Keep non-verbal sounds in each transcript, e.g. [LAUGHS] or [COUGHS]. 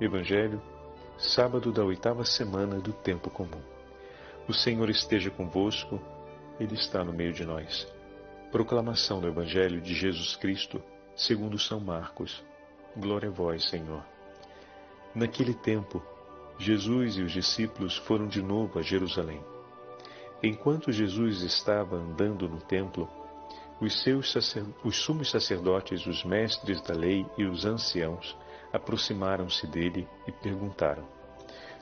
Evangelho, sábado da oitava semana do tempo comum. O Senhor esteja convosco, Ele está no meio de nós. Proclamação do Evangelho de Jesus Cristo, segundo São Marcos. Glória a vós, Senhor. Naquele tempo, Jesus e os discípulos foram de novo a Jerusalém. Enquanto Jesus estava andando no templo, os, seus os sumos sacerdotes, os mestres da lei e os anciãos aproximaram-se dele e perguntaram: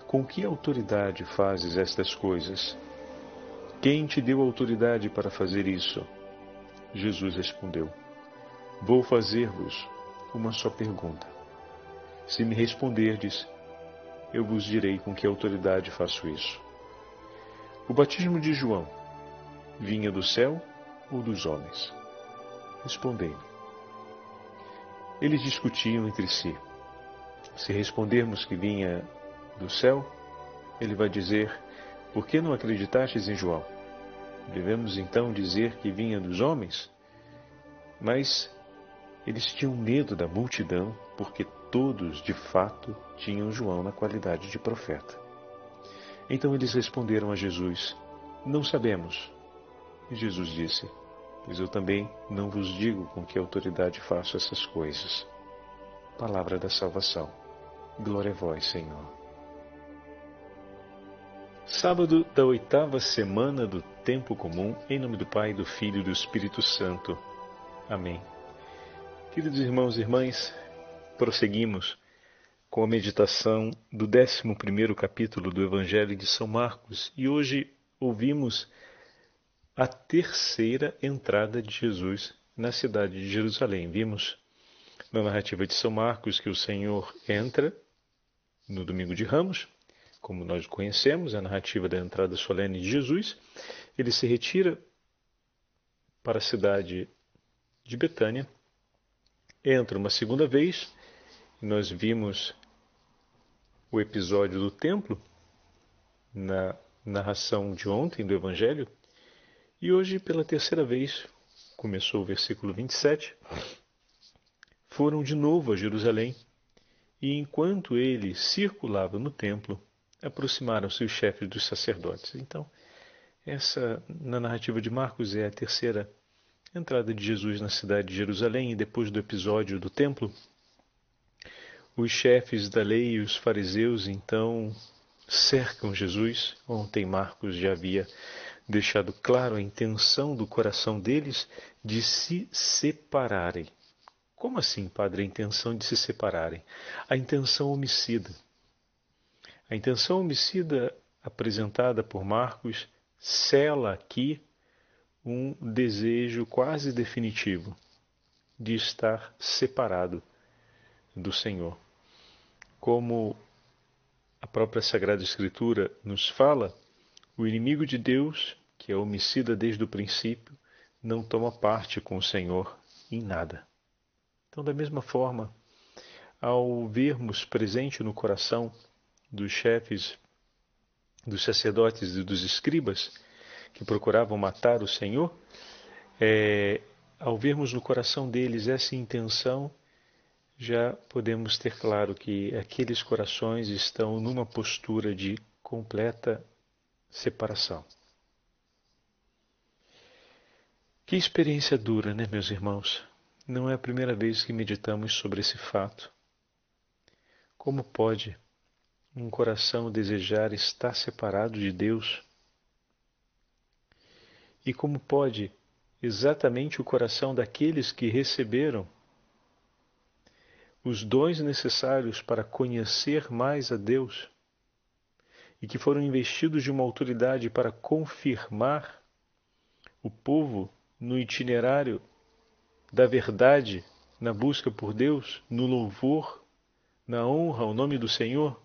Com que autoridade fazes estas coisas? Quem te deu autoridade para fazer isso? Jesus respondeu: Vou fazer-vos uma só pergunta. Se me responderdes, eu vos direi com que autoridade faço isso. O batismo de João vinha do céu ou dos homens? Respondei-me. Eles discutiam entre si. Se respondermos que vinha do céu, ele vai dizer: Por que não acreditastes em João? Devemos então dizer que vinha dos homens? Mas eles tinham medo da multidão, porque todos, de fato, tinham João na qualidade de profeta. Então eles responderam a Jesus: Não sabemos. E Jesus disse: Pois eu também não vos digo com que autoridade faço essas coisas. Palavra da salvação. Glória a vós, Senhor. Sábado da oitava semana do tempo comum, em nome do Pai, do Filho e do Espírito Santo. Amém. Queridos irmãos e irmãs, prosseguimos com a meditação do 11 capítulo do Evangelho de São Marcos e hoje ouvimos a terceira entrada de Jesus na cidade de Jerusalém. Vimos na narrativa de São Marcos que o Senhor entra no domingo de Ramos, como nós conhecemos, a narrativa da entrada solene de Jesus. Ele se retira para a cidade de Betânia, entra uma segunda vez, nós vimos o episódio do templo na narração de ontem do Evangelho, e hoje, pela terceira vez, começou o versículo 27, foram de novo a Jerusalém e enquanto ele circulava no templo, aproximaram-se os chefes dos sacerdotes. Então, essa, na narrativa de Marcos, é a terceira entrada de Jesus na cidade de Jerusalém, e depois do episódio do templo, os chefes da lei e os fariseus então cercam Jesus. Ontem Marcos já havia deixado claro a intenção do coração deles de se separarem como assim, padre, a intenção de se separarem? A intenção homicida. A intenção homicida apresentada por Marcos cela aqui um desejo quase definitivo de estar separado do Senhor. Como a própria Sagrada Escritura nos fala, o inimigo de Deus, que é homicida desde o princípio, não toma parte com o Senhor em nada. Então, da mesma forma, ao vermos presente no coração dos chefes, dos sacerdotes e dos escribas que procuravam matar o Senhor, é, ao vermos no coração deles essa intenção, já podemos ter claro que aqueles corações estão numa postura de completa separação. Que experiência dura, né, meus irmãos? Não é a primeira vez que meditamos sobre esse fato. Como pode um coração desejar estar separado de Deus? E como pode exatamente o coração daqueles que receberam os dons necessários para conhecer mais a Deus e que foram investidos de uma autoridade para confirmar o povo no itinerário da verdade, na busca por Deus, no louvor, na honra ao nome do Senhor?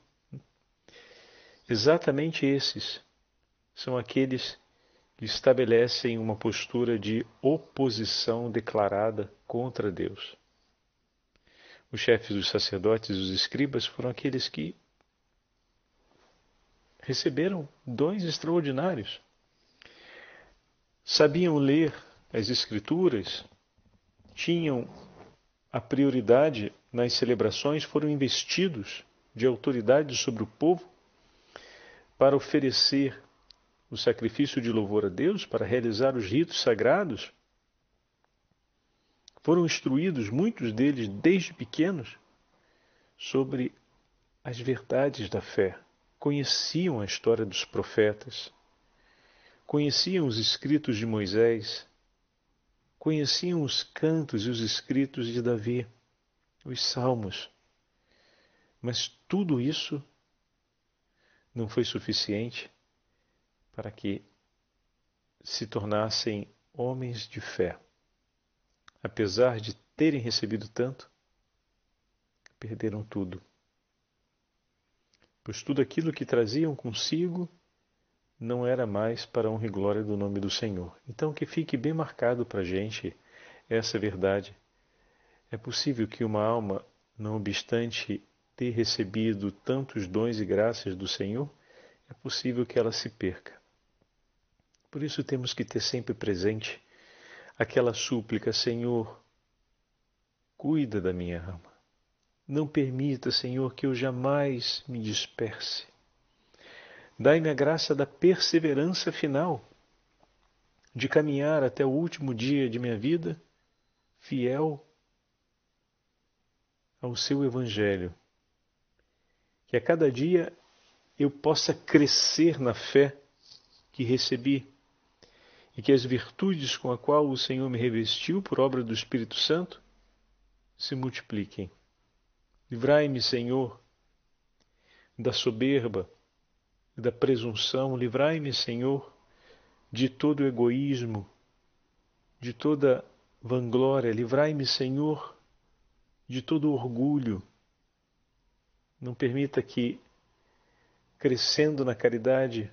Exatamente esses são aqueles que estabelecem uma postura de oposição declarada contra Deus. Os chefes dos sacerdotes e os escribas foram aqueles que receberam dons extraordinários. Sabiam ler as Escrituras, tinham a prioridade nas celebrações foram investidos de autoridade sobre o povo para oferecer o sacrifício de louvor a Deus, para realizar os ritos sagrados, foram instruídos, muitos deles desde pequenos, sobre as verdades da fé, conheciam a história dos profetas, conheciam os escritos de Moisés, conheciam os cantos e os escritos de Davi, os salmos. Mas tudo isso não foi suficiente para que se tornassem homens de fé. Apesar de terem recebido tanto, perderam tudo. Pois tudo aquilo que traziam consigo não era mais para a honra e glória do nome do Senhor. Então, que fique bem marcado para a gente essa verdade. É possível que uma alma, não obstante ter recebido tantos dons e graças do Senhor, é possível que ela se perca. Por isso temos que ter sempre presente aquela súplica: Senhor, cuida da minha alma. Não permita, Senhor, que eu jamais me disperse. Dai-me a graça da perseverança final, de caminhar até o último dia de minha vida, fiel ao seu Evangelho. Que a cada dia eu possa crescer na fé que recebi e que as virtudes com a qual o Senhor me revestiu por obra do Espírito Santo se multipliquem. Livrai-me, Senhor, da soberba, da presunção, livrai-me, Senhor, de todo egoísmo, de toda vanglória, livrai-me, Senhor, de todo orgulho. Não permita que, crescendo na caridade,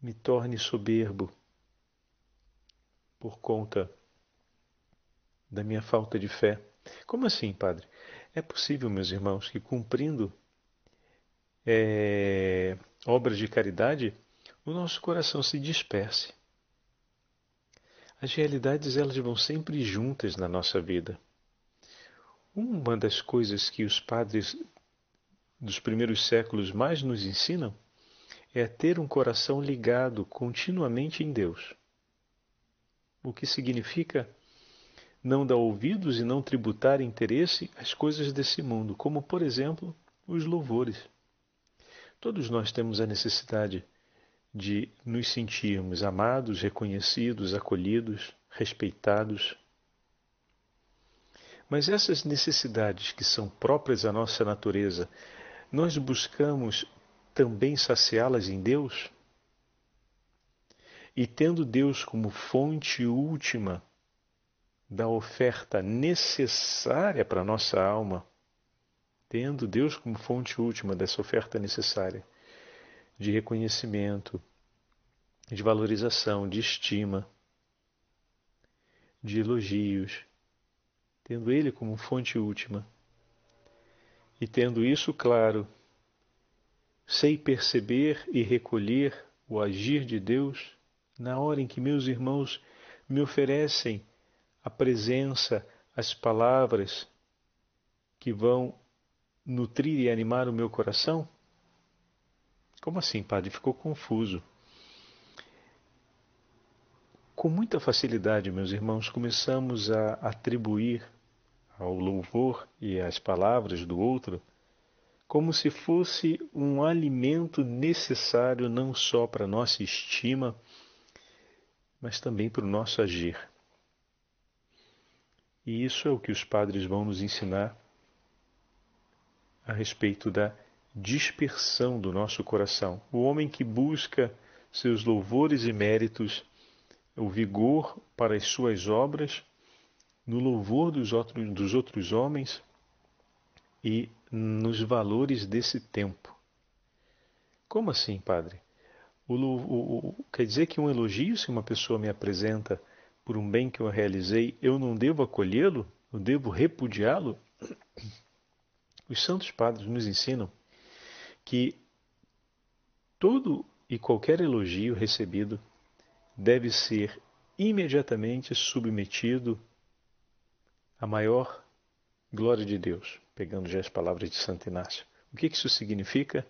me torne soberbo por conta da minha falta de fé. Como assim, Padre? É possível, meus irmãos, que cumprindo é, obras de caridade, o nosso coração se disperse. As realidades elas vão sempre juntas na nossa vida. Uma das coisas que os padres dos primeiros séculos mais nos ensinam é ter um coração ligado continuamente em Deus. O que significa não dar ouvidos e não tributar interesse às coisas desse mundo, como, por exemplo, os louvores. Todos nós temos a necessidade de nos sentirmos amados, reconhecidos, acolhidos, respeitados. Mas essas necessidades que são próprias à nossa natureza, nós buscamos também saciá-las em Deus? E tendo Deus como fonte última da oferta necessária para a nossa alma, tendo Deus como fonte última dessa oferta necessária de reconhecimento, de valorização, de estima, de elogios, tendo Ele como fonte última. E tendo isso claro, sei perceber e recolher o agir de Deus na hora em que meus irmãos me oferecem a presença, as palavras que vão nutrir e animar o meu coração? Como assim, padre? Ficou confuso. Com muita facilidade, meus irmãos, começamos a atribuir ao louvor e às palavras do outro como se fosse um alimento necessário não só para nossa estima, mas também para o nosso agir. E isso é o que os padres vão nos ensinar a respeito da dispersão do nosso coração. O homem que busca seus louvores e méritos, o vigor para as suas obras, no louvor dos outros, dos outros homens e nos valores desse tempo. Como assim, padre? O, o, o, quer dizer que um elogio, se uma pessoa me apresenta por um bem que eu realizei, eu não devo acolhê-lo? Eu devo repudiá-lo? Os santos padres nos ensinam que todo e qualquer elogio recebido deve ser imediatamente submetido à maior glória de Deus, pegando já as palavras de Santo Inácio. O que isso significa?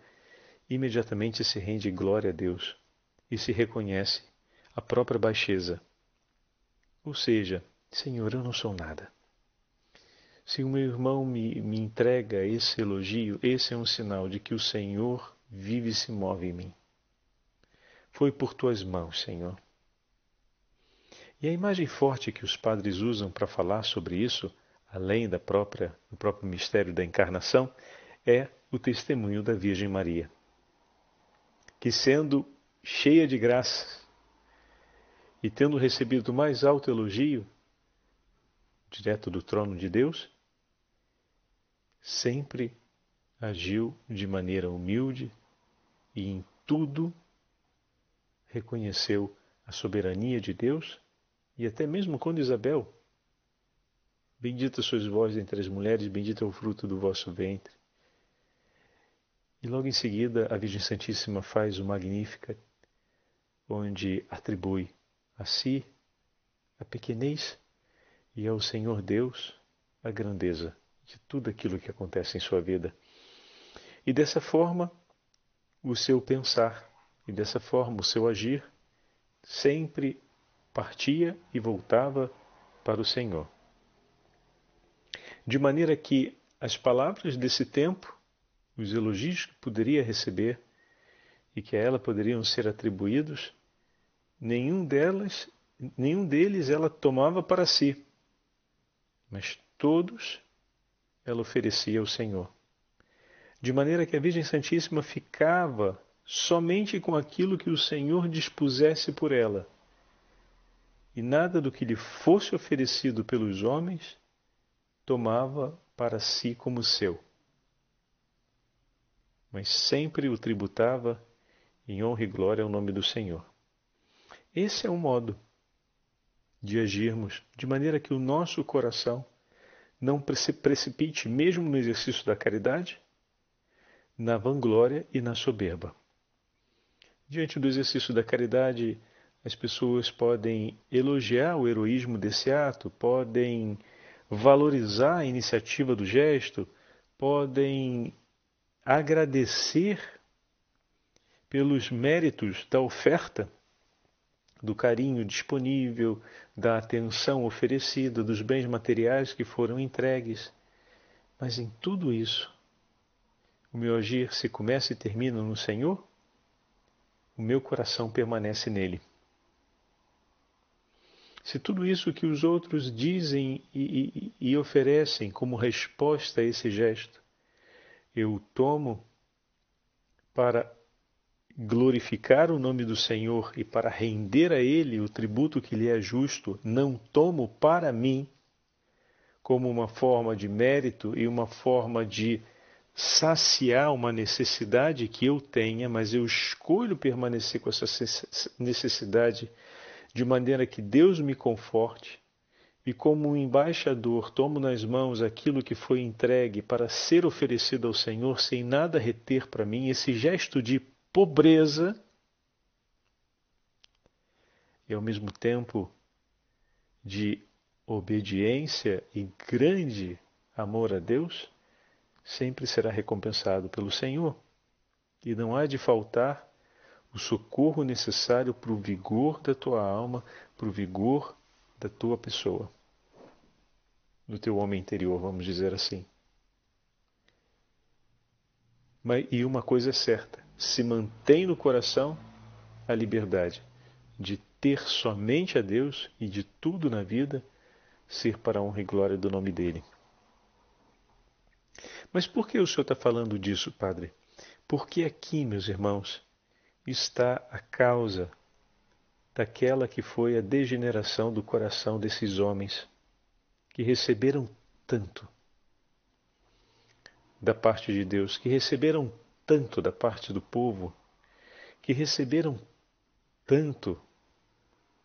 Imediatamente se rende glória a Deus e se reconhece a própria baixeza. Ou seja, Senhor, eu não sou nada. Se o meu irmão me, me entrega esse elogio, esse é um sinal de que o Senhor vive e se move em mim. Foi por tuas mãos, Senhor. E a imagem forte que os padres usam para falar sobre isso, além da própria, do próprio mistério da encarnação, é o testemunho da Virgem Maria, que sendo cheia de graça e tendo recebido o mais alto elogio, direto do trono de Deus, sempre agiu de maneira humilde e em tudo reconheceu a soberania de Deus e até mesmo quando Isabel, bendita sois vós entre as mulheres, bendito é o fruto do vosso ventre. E logo em seguida a Virgem Santíssima faz o Magnífica, onde atribui a si a pequenez e ao Senhor Deus a grandeza de tudo aquilo que acontece em sua vida. E dessa forma, o seu pensar e dessa forma o seu agir sempre partia e voltava para o Senhor. De maneira que as palavras desse tempo, os elogios que poderia receber e que a ela poderiam ser atribuídos, nenhum delas, nenhum deles ela tomava para si, mas todos ela oferecia ao Senhor. De maneira que a Virgem Santíssima ficava somente com aquilo que o Senhor dispusesse por ela, e nada do que lhe fosse oferecido pelos homens tomava para si como seu, mas sempre o tributava em honra e glória ao nome do Senhor. Esse é o modo de agirmos de maneira que o nosso coração não se precipite, mesmo no exercício da caridade, na vanglória e na soberba. Diante do exercício da caridade, as pessoas podem elogiar o heroísmo desse ato, podem valorizar a iniciativa do gesto, podem agradecer pelos méritos da oferta do carinho disponível, da atenção oferecida, dos bens materiais que foram entregues. Mas em tudo isso, o meu agir se começa e termina no Senhor, o meu coração permanece nele. Se tudo isso que os outros dizem e, e, e oferecem como resposta a esse gesto, eu tomo para glorificar o nome do Senhor e para render a Ele o tributo que lhe é justo, não tomo para mim como uma forma de mérito e uma forma de saciar uma necessidade que eu tenha, mas eu escolho permanecer com essa necessidade de maneira que Deus me conforte e, como um embaixador, tomo nas mãos aquilo que foi entregue para ser oferecido ao Senhor sem nada reter para mim, esse gesto de pobreza e ao mesmo tempo de obediência e grande amor a Deus, sempre será recompensado pelo Senhor. E não há de faltar o socorro necessário para o vigor da tua alma, para o vigor da tua pessoa, do teu homem interior, vamos dizer assim. Mas, e uma coisa é certa: se mantém no coração a liberdade de ter somente a Deus e de tudo na vida ser para a honra e glória do nome dele. Mas por que o senhor está falando disso, Padre? Porque aqui, meus irmãos, está a causa daquela que foi a degeneração do coração desses homens que receberam tanto da parte de Deus, que receberam tanto da parte do povo, que receberam tanto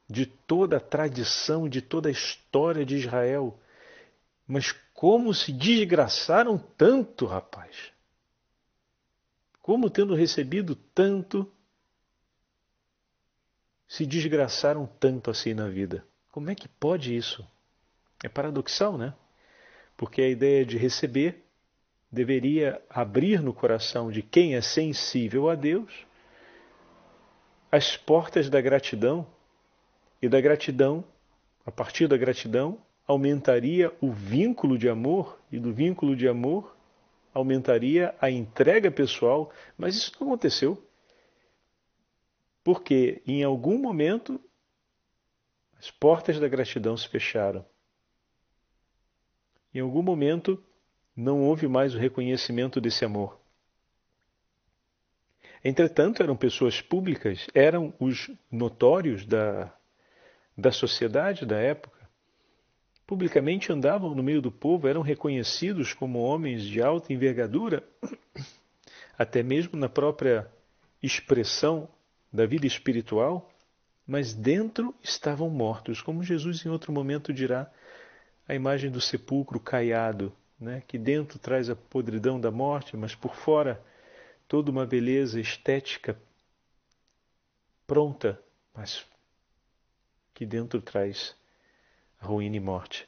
de toda a tradição, de toda a história de Israel. Mas como se desgraçaram tanto, rapaz? Como tendo recebido tanto, se desgraçaram tanto assim na vida? Como é que pode isso? É paradoxal, né? Porque a ideia de receber deveria abrir no coração de quem é sensível a Deus as portas da gratidão, e da gratidão, a partir da gratidão, aumentaria o vínculo de amor, e do vínculo de amor aumentaria a entrega pessoal, mas isso não aconteceu. Porque em algum momento as portas da gratidão se fecharam. Em algum momento não houve mais o reconhecimento desse amor. Entretanto, eram pessoas públicas, eram os notórios da, da sociedade da época. Publicamente andavam no meio do povo, eram reconhecidos como homens de alta envergadura, [COUGHS] até mesmo na própria expressão da vida espiritual, mas dentro estavam mortos, como Jesus em outro momento dirá, a imagem do sepulcro caiado, né, que dentro traz a podridão da morte, mas por fora toda uma beleza estética pronta, mas que dentro traz ruína e morte.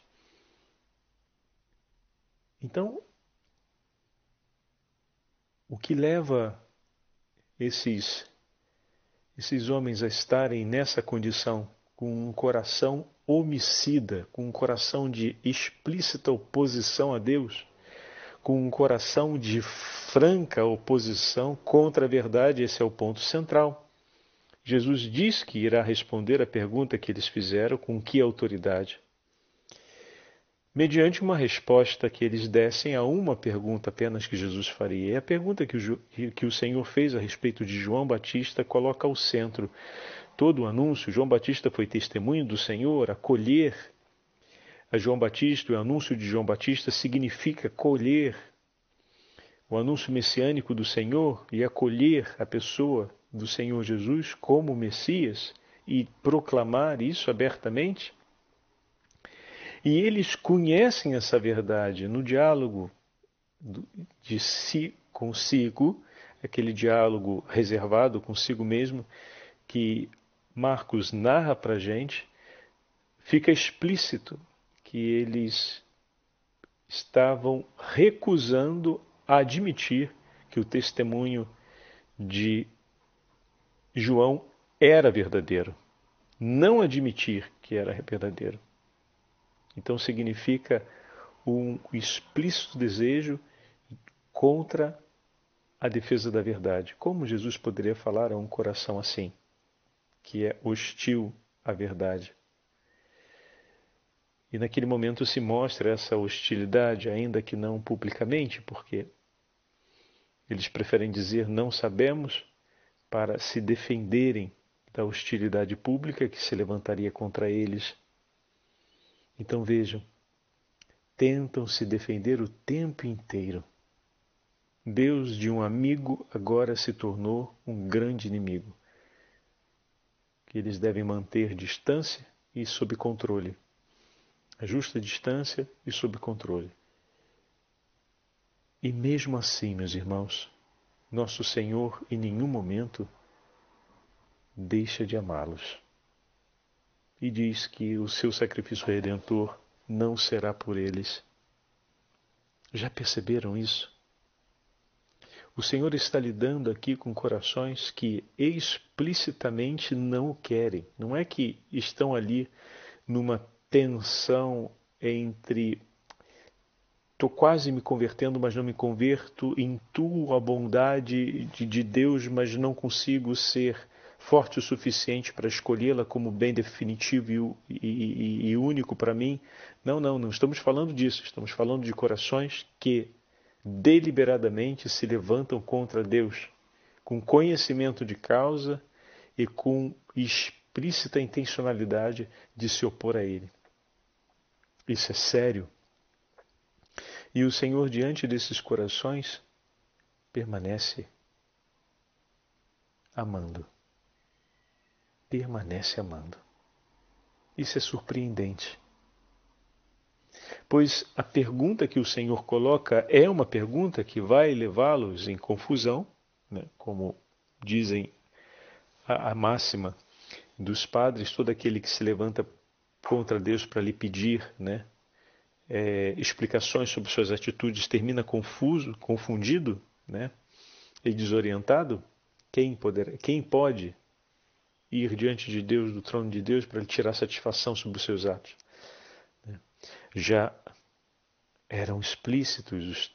Então, o que leva esses esses homens a estarem nessa condição com um coração homicida, com um coração de explícita oposição a Deus, com um coração de franca oposição contra a verdade, esse é o ponto central. Jesus diz que irá responder a pergunta que eles fizeram, com que autoridade? Mediante uma resposta que eles dessem a uma pergunta apenas que Jesus faria. E a pergunta que o, que o Senhor fez a respeito de João Batista coloca ao centro todo o anúncio. João Batista foi testemunho do Senhor, acolher a João Batista, o anúncio de João Batista significa colher o anúncio messiânico do Senhor e acolher a pessoa do Senhor Jesus como Messias e proclamar isso abertamente. E eles conhecem essa verdade no diálogo de si consigo, aquele diálogo reservado consigo mesmo, que Marcos narra para a gente, fica explícito que eles estavam recusando admitir que o testemunho de João era verdadeiro. Não admitir que era verdadeiro. Então significa um explícito desejo contra a defesa da verdade. Como Jesus poderia falar a um coração assim? Que é hostil à verdade. E naquele momento se mostra essa hostilidade, ainda que não publicamente, porque eles preferem dizer não sabemos para se defenderem da hostilidade pública que se levantaria contra eles. Então vejam, tentam se defender o tempo inteiro. Deus de um amigo agora se tornou um grande inimigo que eles devem manter distância e sob controle. A justa distância e sob controle. E mesmo assim, meus irmãos, nosso Senhor em nenhum momento deixa de amá-los. E diz que o seu sacrifício redentor não será por eles. Já perceberam isso? O Senhor está lidando aqui com corações que explicitamente não o querem. Não é que estão ali numa tensão entre estou quase me convertendo, mas não me converto, intuo a bondade de, de Deus, mas não consigo ser forte o suficiente para escolhê-la como bem definitivo e, e, e único para mim. Não, não, não estamos falando disso. Estamos falando de corações que deliberadamente se levantam contra Deus, com conhecimento de causa e com explícita intencionalidade de se opor a Ele. Isso é sério. E o Senhor, diante desses corações, permanece amando. Permanece amando. Isso é surpreendente pois a pergunta que o Senhor coloca é uma pergunta que vai levá-los em confusão, né? como dizem a, a máxima dos padres, todo aquele que se levanta contra Deus para lhe pedir né? é, explicações sobre suas atitudes, termina confuso, confundido, né? E desorientado, quem, poder, quem pode ir diante de Deus, do trono de Deus, para lhe tirar satisfação sobre os seus atos? Já eram explícitos os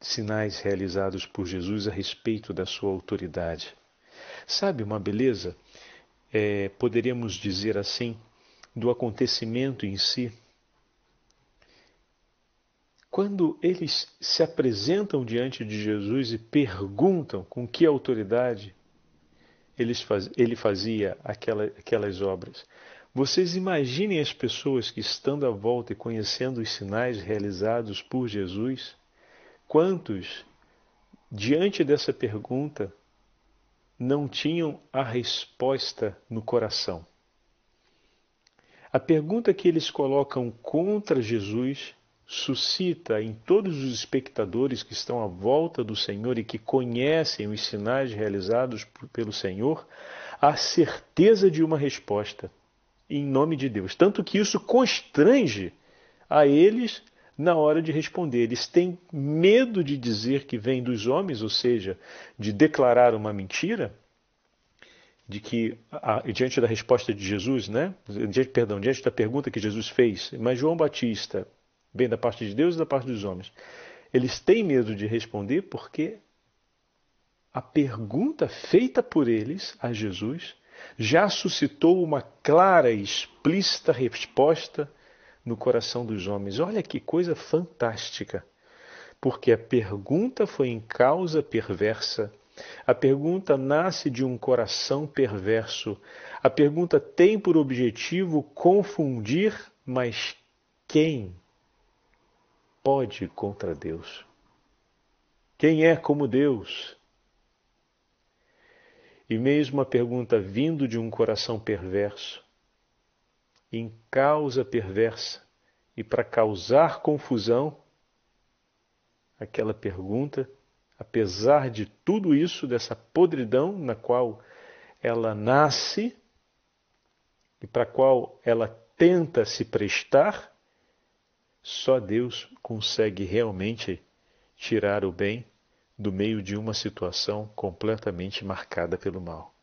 sinais realizados por Jesus a respeito da sua autoridade. Sabe uma beleza? É, poderíamos dizer assim, do acontecimento em si. Quando eles se apresentam diante de Jesus e perguntam com que autoridade faz, ele fazia aquela, aquelas obras, vocês imaginem as pessoas que estando à volta e conhecendo os sinais realizados por Jesus, quantos, diante dessa pergunta, não tinham a resposta no coração? A pergunta que eles colocam contra Jesus suscita em todos os espectadores que estão à volta do Senhor e que conhecem os sinais realizados pelo Senhor a certeza de uma resposta em nome de Deus. Tanto que isso constrange a eles na hora de responder. Eles têm medo de dizer que vem dos homens, ou seja, de declarar uma mentira, de que diante da resposta de Jesus, né? Diante, perdão, diante da pergunta que Jesus fez, mas João Batista vem da parte de Deus e da parte dos homens. Eles têm medo de responder porque a pergunta feita por eles a Jesus já suscitou uma clara e explícita resposta no coração dos homens. Olha que coisa fantástica! Porque a pergunta foi em causa perversa. A pergunta nasce de um coração perverso. A pergunta tem por objetivo confundir, mas quem pode contra Deus? Quem é como Deus? E mesmo a pergunta vindo de um coração perverso, em causa perversa, e para causar confusão, aquela pergunta, apesar de tudo isso, dessa podridão na qual ela nasce e para a qual ela tenta se prestar, só Deus consegue realmente tirar o bem do meio de uma situação completamente marcada pelo mal.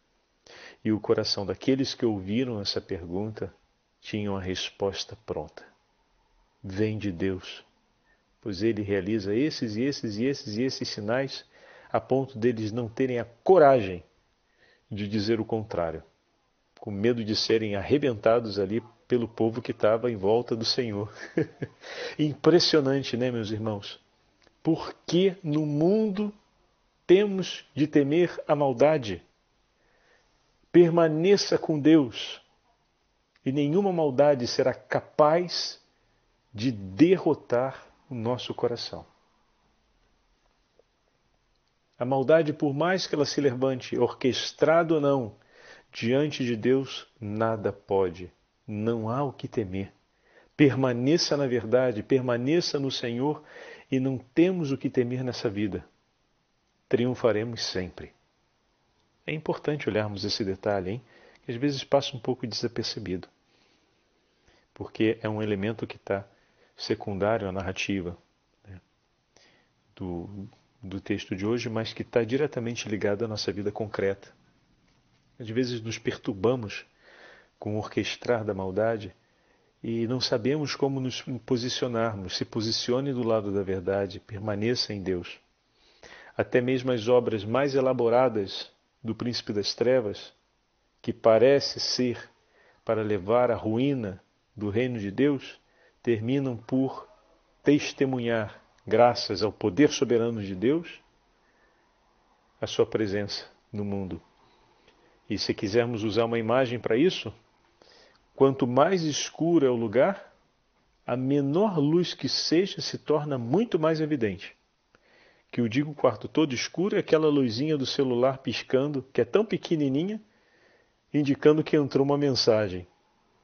E o coração daqueles que ouviram essa pergunta tinham a resposta pronta. Vem de Deus, pois ele realiza esses e esses e esses e esses sinais a ponto deles não terem a coragem de dizer o contrário, com medo de serem arrebentados ali pelo povo que estava em volta do Senhor. [LAUGHS] Impressionante, né, meus irmãos? Por que no mundo temos de temer a maldade? Permaneça com Deus e nenhuma maldade será capaz de derrotar o nosso coração. A maldade, por mais que ela se levante, orquestrado ou não, diante de Deus, nada pode, não há o que temer. Permaneça na verdade, permaneça no Senhor e não temos o que temer nessa vida. Triunfaremos sempre. É importante olharmos esse detalhe, hein? que às vezes passa um pouco desapercebido, porque é um elemento que está secundário à narrativa né? do, do texto de hoje, mas que está diretamente ligado à nossa vida concreta. Às vezes nos perturbamos com o orquestrar da maldade e não sabemos como nos posicionarmos. Se posicione do lado da verdade, permaneça em Deus. Até mesmo as obras mais elaboradas do príncipe das trevas, que parece ser para levar à ruína do reino de Deus, terminam por testemunhar, graças ao poder soberano de Deus, a sua presença no mundo. E se quisermos usar uma imagem para isso, Quanto mais escuro é o lugar, a menor luz que seja se torna muito mais evidente. Que eu digo quarto todo escuro é aquela luzinha do celular piscando, que é tão pequenininha, indicando que entrou uma mensagem.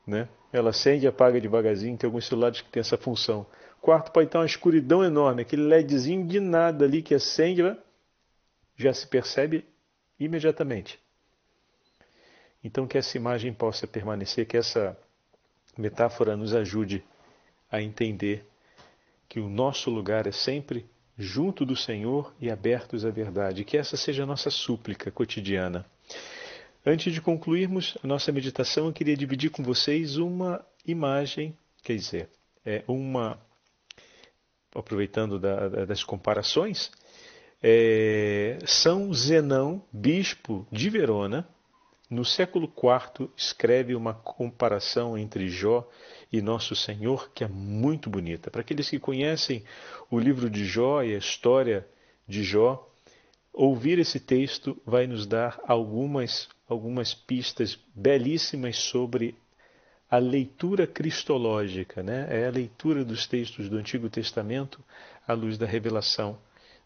Né? Ela acende e apaga devagarzinho, tem alguns celulares que têm essa função. Quarto pode estar uma escuridão enorme, aquele LEDzinho de nada ali que acende, já se percebe imediatamente. Então, que essa imagem possa permanecer, que essa metáfora nos ajude a entender que o nosso lugar é sempre junto do Senhor e abertos à verdade. Que essa seja a nossa súplica cotidiana. Antes de concluirmos a nossa meditação, eu queria dividir com vocês uma imagem, quer dizer, é uma aproveitando da, da, das comparações, é, São Zenão, bispo de Verona, no século IV, escreve uma comparação entre Jó e Nosso Senhor que é muito bonita. Para aqueles que conhecem o livro de Jó e a história de Jó, ouvir esse texto vai nos dar algumas, algumas pistas belíssimas sobre a leitura cristológica, né? é a leitura dos textos do Antigo Testamento à luz da revelação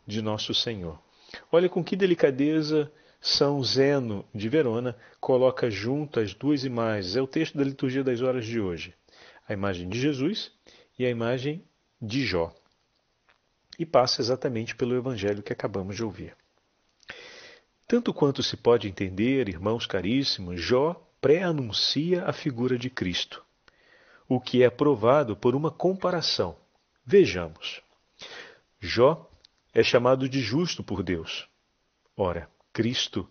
de Nosso Senhor. Olha com que delicadeza são Zeno de Verona coloca junto as duas imagens. É o texto da liturgia das horas de hoje. A imagem de Jesus e a imagem de Jó. E passa exatamente pelo evangelho que acabamos de ouvir. Tanto quanto se pode entender, irmãos caríssimos, Jó pré-anuncia a figura de Cristo, o que é provado por uma comparação. Vejamos. Jó é chamado de justo por Deus. Ora, Cristo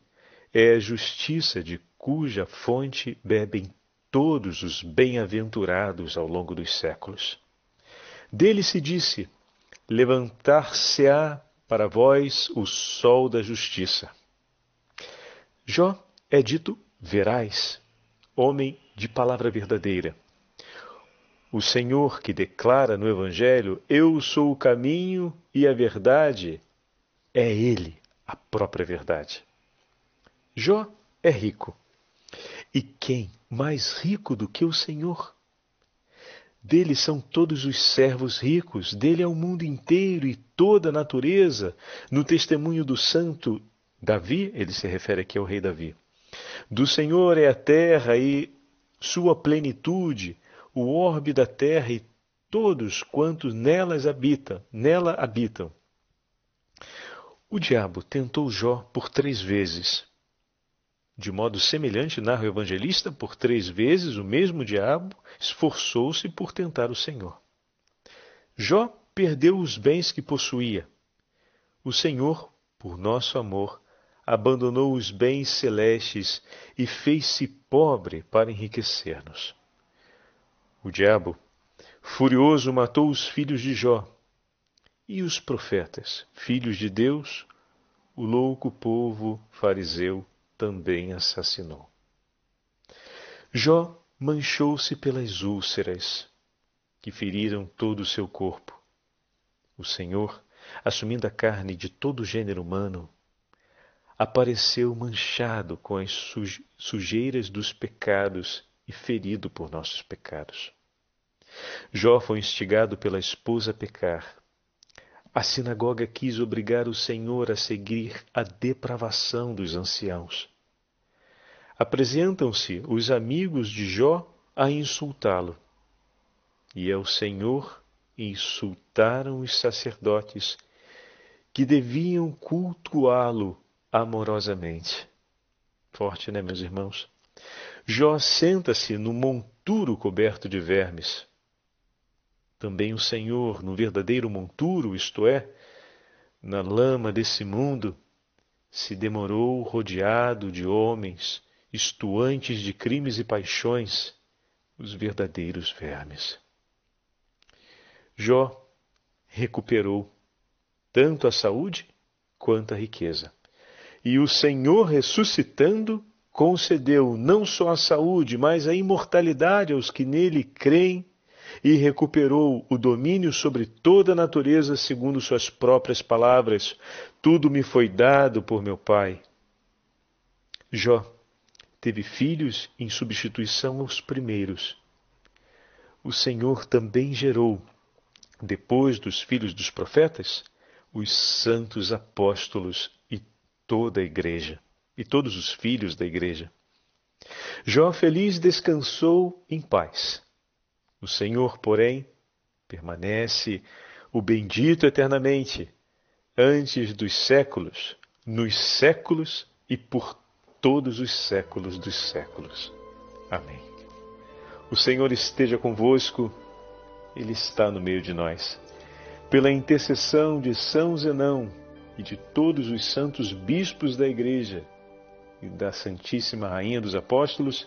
é a justiça de cuja fonte bebem todos os bem-aventurados ao longo dos séculos. Dele se disse: Levantar-se-á para vós o sol da justiça. Jó é dito verais, homem de palavra verdadeira. O Senhor que declara no Evangelho: Eu sou o caminho e a verdade, é Ele a própria verdade. Jó é rico. E quem mais rico do que o Senhor? Dele são todos os servos ricos, dele é o mundo inteiro e toda a natureza. No testemunho do santo Davi, ele se refere aqui ao rei Davi. Do Senhor é a terra e sua plenitude, o orbe da terra e todos quantos nelas habitam, nela habitam. O diabo tentou Jó por três vezes. De modo semelhante, narra o evangelista, por três vezes o mesmo diabo esforçou-se por tentar o Senhor. Jó perdeu os bens que possuía. O Senhor, por nosso amor, abandonou os bens celestes e fez-se pobre para enriquecer-nos. O diabo, furioso, matou os filhos de Jó e os profetas, filhos de Deus, o louco povo fariseu também assassinou. Jó manchou-se pelas úlceras que feriram todo o seu corpo. O Senhor, assumindo a carne de todo o gênero humano, apareceu manchado com as sujeiras dos pecados e ferido por nossos pecados. Jó foi instigado pela esposa a pecar. A sinagoga quis obrigar o Senhor a seguir a depravação dos anciãos. Apresentam-se os amigos de Jó a insultá-lo. E ao Senhor insultaram os sacerdotes que deviam cultuá-lo amorosamente. Forte, né, meus irmãos? Jó senta-se no monturo coberto de vermes. Também o Senhor, no verdadeiro monturo, isto é, na lama desse mundo, se demorou rodeado de homens, estuantes de crimes e paixões, os verdadeiros vermes. Jó recuperou tanto a saúde quanto a riqueza. E o Senhor ressuscitando concedeu não só a saúde, mas a imortalidade aos que nele creem e recuperou o domínio sobre toda a natureza, segundo suas próprias palavras: Tudo me foi dado por meu Pai. Jó teve filhos em substituição aos primeiros. O Senhor também gerou, depois dos filhos dos profetas, os santos apóstolos toda a igreja e todos os filhos da igreja. Jó feliz descansou em paz. O Senhor, porém, permanece o bendito eternamente, antes dos séculos, nos séculos e por todos os séculos dos séculos. Amém. O Senhor esteja convosco, Ele está no meio de nós. Pela intercessão de São Zenão e de todos os santos bispos da Igreja e da Santíssima Rainha dos Apóstolos,